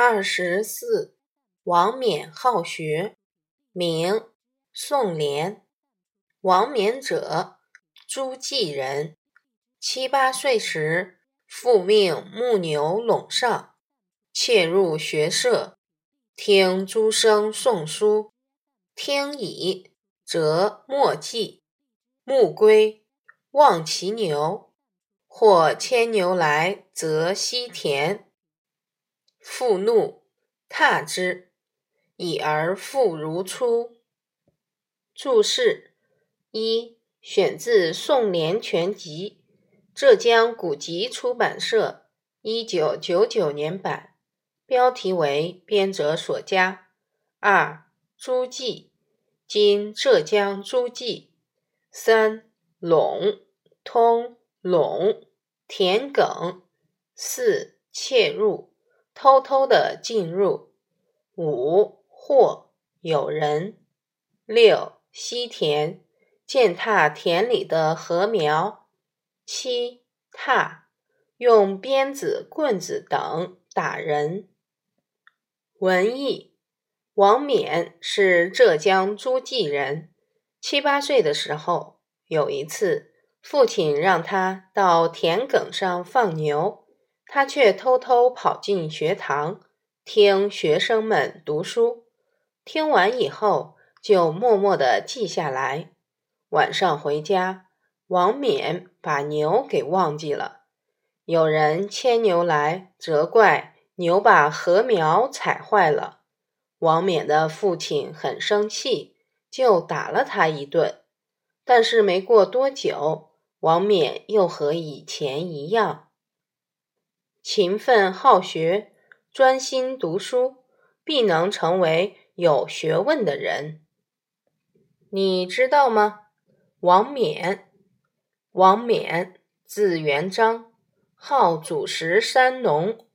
二十四，王冕好学，名宋濂。王冕者，诸暨人。七八岁时，父命牧牛陇上，窃入学舍，听诸生诵书。听已，则莫记。暮归，望其牛，或牵牛来，则西田。复怒，挞之，已而复如初。注释一：选自《宋濂全集》，浙江古籍出版社，一九九九年版。标题为编者所加。二、诸暨，今浙江诸暨。三、陇，通陇，田埂。四、窃入。偷偷的进入。五或有人。六西田，践踏田里的禾苗。七踏，用鞭子、棍子等打人。文艺，王冕是浙江诸暨人。七八岁的时候，有一次，父亲让他到田埂上放牛。他却偷偷跑进学堂听学生们读书，听完以后就默默地记下来。晚上回家，王冕把牛给忘记了。有人牵牛来，责怪牛把禾苗踩坏了。王冕的父亲很生气，就打了他一顿。但是没过多久，王冕又和以前一样。勤奋好学，专心读书，必能成为有学问的人。你知道吗？王冕，王冕，字元璋，号祖石山农，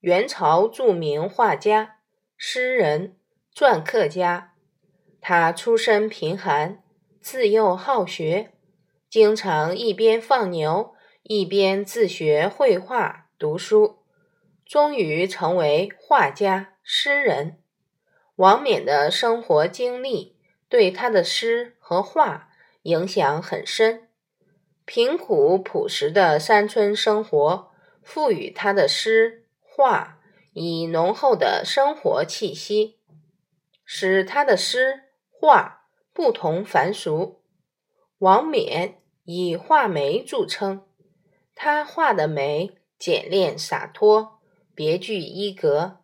元朝著名画家、诗人、篆刻家。他出身贫寒，自幼好学，经常一边放牛，一边自学绘画。读书，终于成为画家、诗人。王冕的生活经历对他的诗和画影响很深。贫苦朴实的山村生活赋予他的诗画以浓厚的生活气息，使他的诗画不同凡俗。王冕以画眉著称，他画的眉。简练洒脱，别具一格。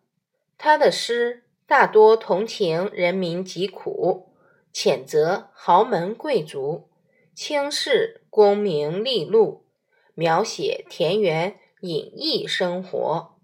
他的诗大多同情人民疾苦，谴责豪门贵族，轻视功名利禄，描写田园隐逸生活。